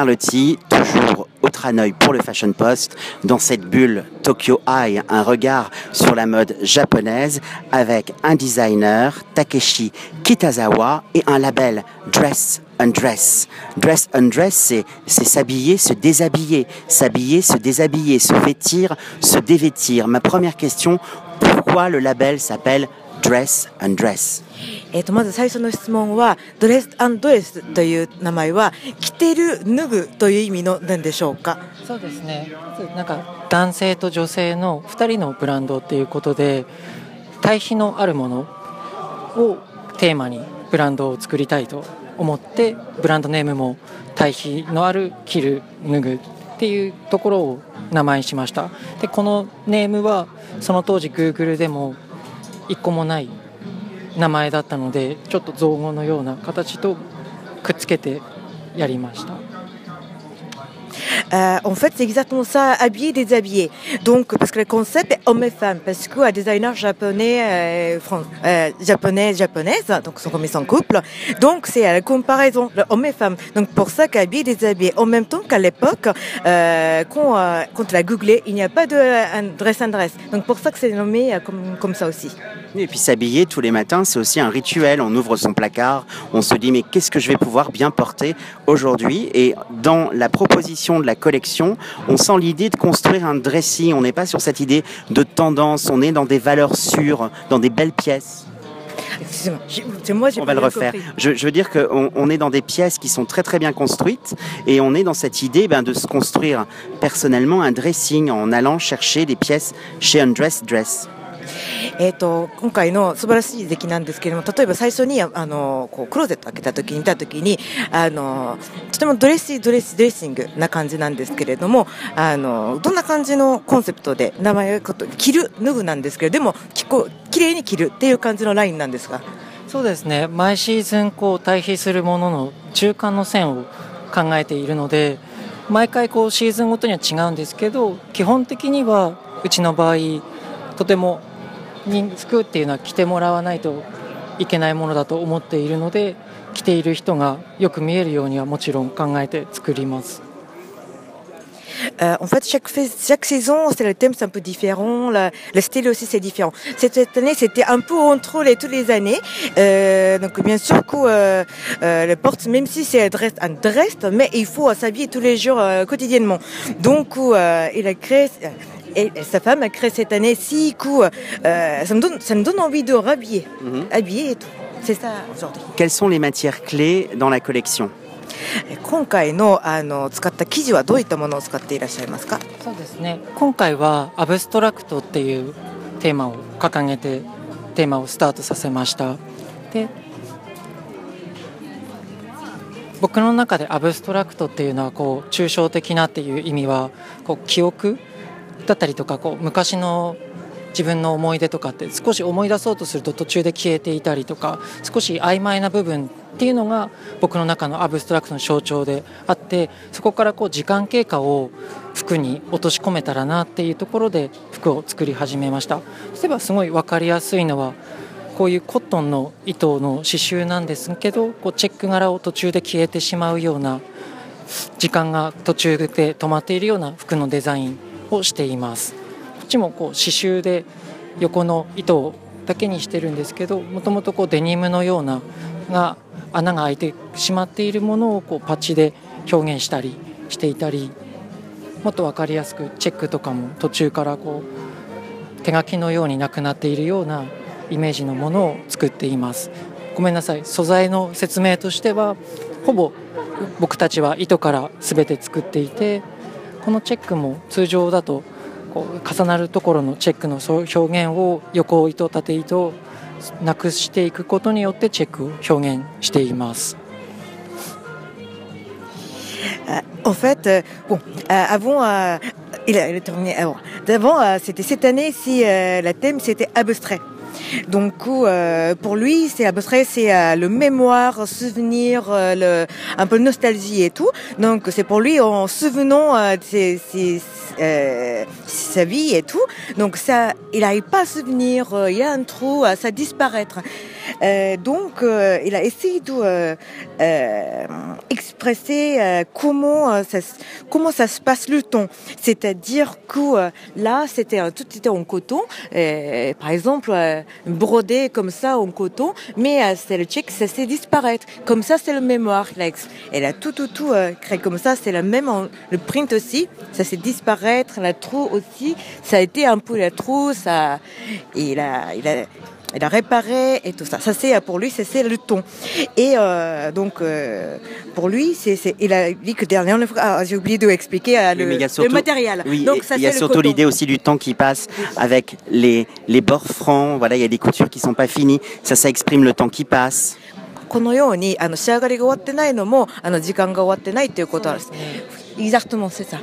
Carlotti, toujours au Tranoï pour le Fashion Post, dans cette bulle Tokyo Eye, un regard sur la mode japonaise avec un designer, Takeshi Kitazawa, et un label Dress Undress. Dress Undress, c'est s'habiller, se déshabiller, s'habiller, se déshabiller, se vêtir, se dévêtir. Ma première question, pourquoi le label s'appelle Dress Undress えー、とまず最初の質問はドレスドレスという名前は着てる脱ぐという意味のなんでしょうか？そうですね。なんか男性と女性の2人のブランドっていうことで対比のあるものをテーマにブランドを作りたいと思ってブランドネームも対比のある着る脱ぐっていうところを名前にしました。でこのネームはその当時 Google でも1個もない名前だったのでちょっと造語のような形とくっつけてやりました。Euh, en fait, c'est exactement ça, habiller, déshabiller. Donc, parce que le concept est homme et femme, parce qu'un designer japonais, euh, euh, japonais, japonaise, donc sont comme ils sont couple. Donc, c'est la comparaison, le homme et femme. Donc, pour ça qu'habiller, déshabiller. En même temps qu'à l'époque, euh, quand, euh, quand l'a googlé, il n'y a pas de un dress and dress. Donc, pour ça que c'est nommé euh, comme, comme ça aussi. Et puis s'habiller tous les matins, c'est aussi un rituel. On ouvre son placard, on se dit mais qu'est-ce que je vais pouvoir bien porter aujourd'hui? Et dans la proposition de la collection, on sent l'idée de construire un dressing. On n'est pas sur cette idée de tendance, on est dans des valeurs sûres, dans des belles pièces. C'est moi, on va le refaire. Je, je, veux dire qu'on on est dans des pièces qui sont très très bien construites et on est dans cette idée ben, de se construire personnellement un dressing en allant chercher des pièces chez Undress Dress. えーと、今回の素晴らしい出来なんですけれども例えば最初にあのこうクローゼット開けた時に見た時にあのとてもドレッシードレッシードレッシングな感じなんですけれどもあのどんな感じのコンセプトで名前こと着る脱ぐなんですけどでもきこ綺麗に着るっていう感じのラインなんですが。そうですね。毎シーズンこう対比するものの中間の線を考えているので毎回こうシーズンごとには違うんですけど基本的にはうちの場合とてもに服っていうのは着てもらわないといけないものだと思っているので着ている人がよく見えるようにはもちろん考えて作ります。Euh, en fait, chaque, chaque saison, c'est le thème, c'est un peu différent. La, le style aussi, c'est différent. Cette, cette année, c'était un peu entre les toutes les années. Euh, donc, bien sûr que euh, euh, le porte, même si c'est dress, un dress, mais il faut s'habiller tous les jours euh, quotidiennement. Donc, euh, il a créé et sa femme a créé cette année six coups. Euh, ça, me donne, ça me donne envie de rhabiller, mm -hmm. habiller et tout. C'est ça aujourd'hui. Quelles sont les matières clés dans la collection 今回のあの使った生地はどういったものを使っていらっしゃいますかそうですね今回はアブストラクトっていうテーマを掲げてテーマをスタートさせましたで僕の中でアブストラクトっていうのはこう抽象的なっていう意味はこう記憶だったりとかこう昔の自分の思い出とかって少し思い出そうとすると途中で消えていたりとか少し曖昧な部分っていうのが僕の中のアブストラクトの象徴であってそこからこう時間経過を服に落とし込めたらなっていうところで服を作り始めました。例えばすごい分かりやすいのはこういうコットンの糸の刺繍なんですけどこうチェック柄を途中で消えてしまうような時間が途中で止まっているような服のデザインをしています。こっちもこう刺繍で横の糸だけにしてるんですけどもともとこうデニムのようなが穴が開いてしまっているものをこうパッチで表現したりしていたりもっと分かりやすくチェックとかも途中からこう手書きのようになくなっているようなイメージのものを作っています。ごめんなさい。素材の説明としてはほぼ僕たちは糸から全て作っていてこのチェックも通常だとこう重なるところのチェックの表現を横糸縦糸なくしていくことによってチェックを表現しています。En fait, bon, euh, avant, euh, il a, il a terminé. Avant, c'était cette année si la thème c'était abstrait. Donc euh, pour lui, c'est à peu près c'est euh, le mémoire, souvenir, euh, un peu nostalgie et tout. Donc c'est pour lui en souvenant ses- ses- sa vie et tout. Donc ça, il n'arrive pas à souvenir. il y a un trou, ça disparaître. Donc il a essayé de comment ça, comment ça se passe le temps. C'est-à-dire que là, c'était tout était en coton. Par exemple, brodé comme ça en coton, mais euh, c'est le check, ça s'est disparaître. Comme ça, c'est le mémoire. Elle a tout, tout, tout euh, créé comme ça. C'est la même, le print aussi, ça s'est disparaître. La trou aussi, ça a été un peu la trou. Ça, il a, il a, il a réparé et tout ça. Ça c'est pour lui, c'est c'est le ton. Et euh, donc euh, pour lui, c'est c'est- il a dit que dernière fois, ah, j'ai oublié de expliquer euh, Oui, le, mais il y a le surtout- matériel. Oui, donc et ça il y a c'est le surtout coton. l'idée aussi du temps qui passe avec les, les bords francs. Voilà, il y a des coutures qui sont pas finies. Ça, ça exprime le temps qui passe. このようにあの仕上がりが終わってないのもあの時間が終わってないっていうことなんです。Exactement, c'est ça.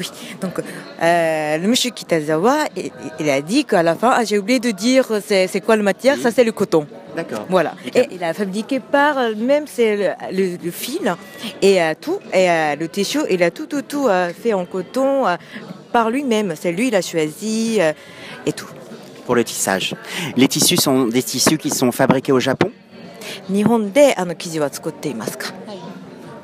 Oui, donc euh, le monsieur Kitazawa, il, il a dit qu'à la fin, ah, j'ai oublié de dire c'est c'est quoi le matière, ça c'est le coton. D'accord. Voilà. Et il a fabriqué par euh, même c'est le, le- le fil et euh, tout et euh, le tissu, il a tout tout tout euh, fait en coton euh, par lui-même. C'est lui, il a choisi euh, et tout. Pour le tissage. Les tissus sont des tissus qui sont fabriqués au Japon. 日本であの生地は作っていますか。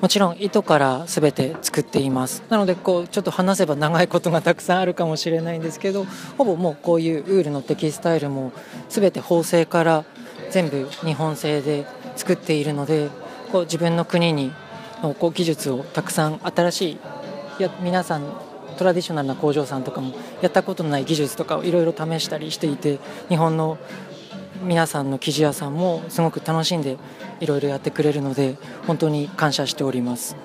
もちろん糸から全て作っています。なのでこうちょっと話せば長いことがたくさんあるかもしれないんですけどほぼもうこういうウールのテキスタイルも全て縫製から全部日本製で作っているのでこう自分の国にのこう技術をたくさん新しいいや皆さんトラディショナルな工場さんとかもやったことのない技術とかをいろいろ試したりしていて日本の皆さんの生地屋さんもすごく楽しんでいろいろやってくれるので本当に感謝しております。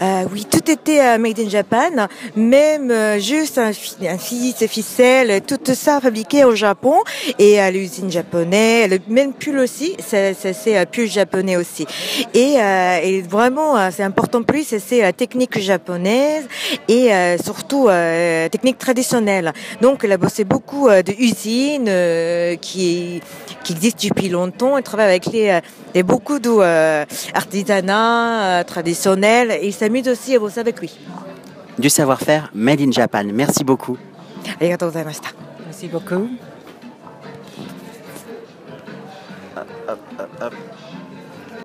Euh, oui, tout était euh, made in Japan, même euh, juste un, un fil, ces ficelles, tout ça fabriqué au Japon et à l'usine japonaise, le même pull aussi, c'est c'est- c'est pull japonais aussi. Et, euh, et vraiment, euh, c'est important lui, c'est c'est la technique japonaise et euh, surtout euh, technique traditionnelle. Donc, a bossé beaucoup euh, de usines euh, qui qui existe depuis longtemps. Elle travaille avec les, euh, beaucoup d'artisanat euh, euh, traditionnel et il s'amuse aussi à bosser avec lui. Du savoir-faire made in Japan. Merci beaucoup. Merci beaucoup. Hop, hop, hop.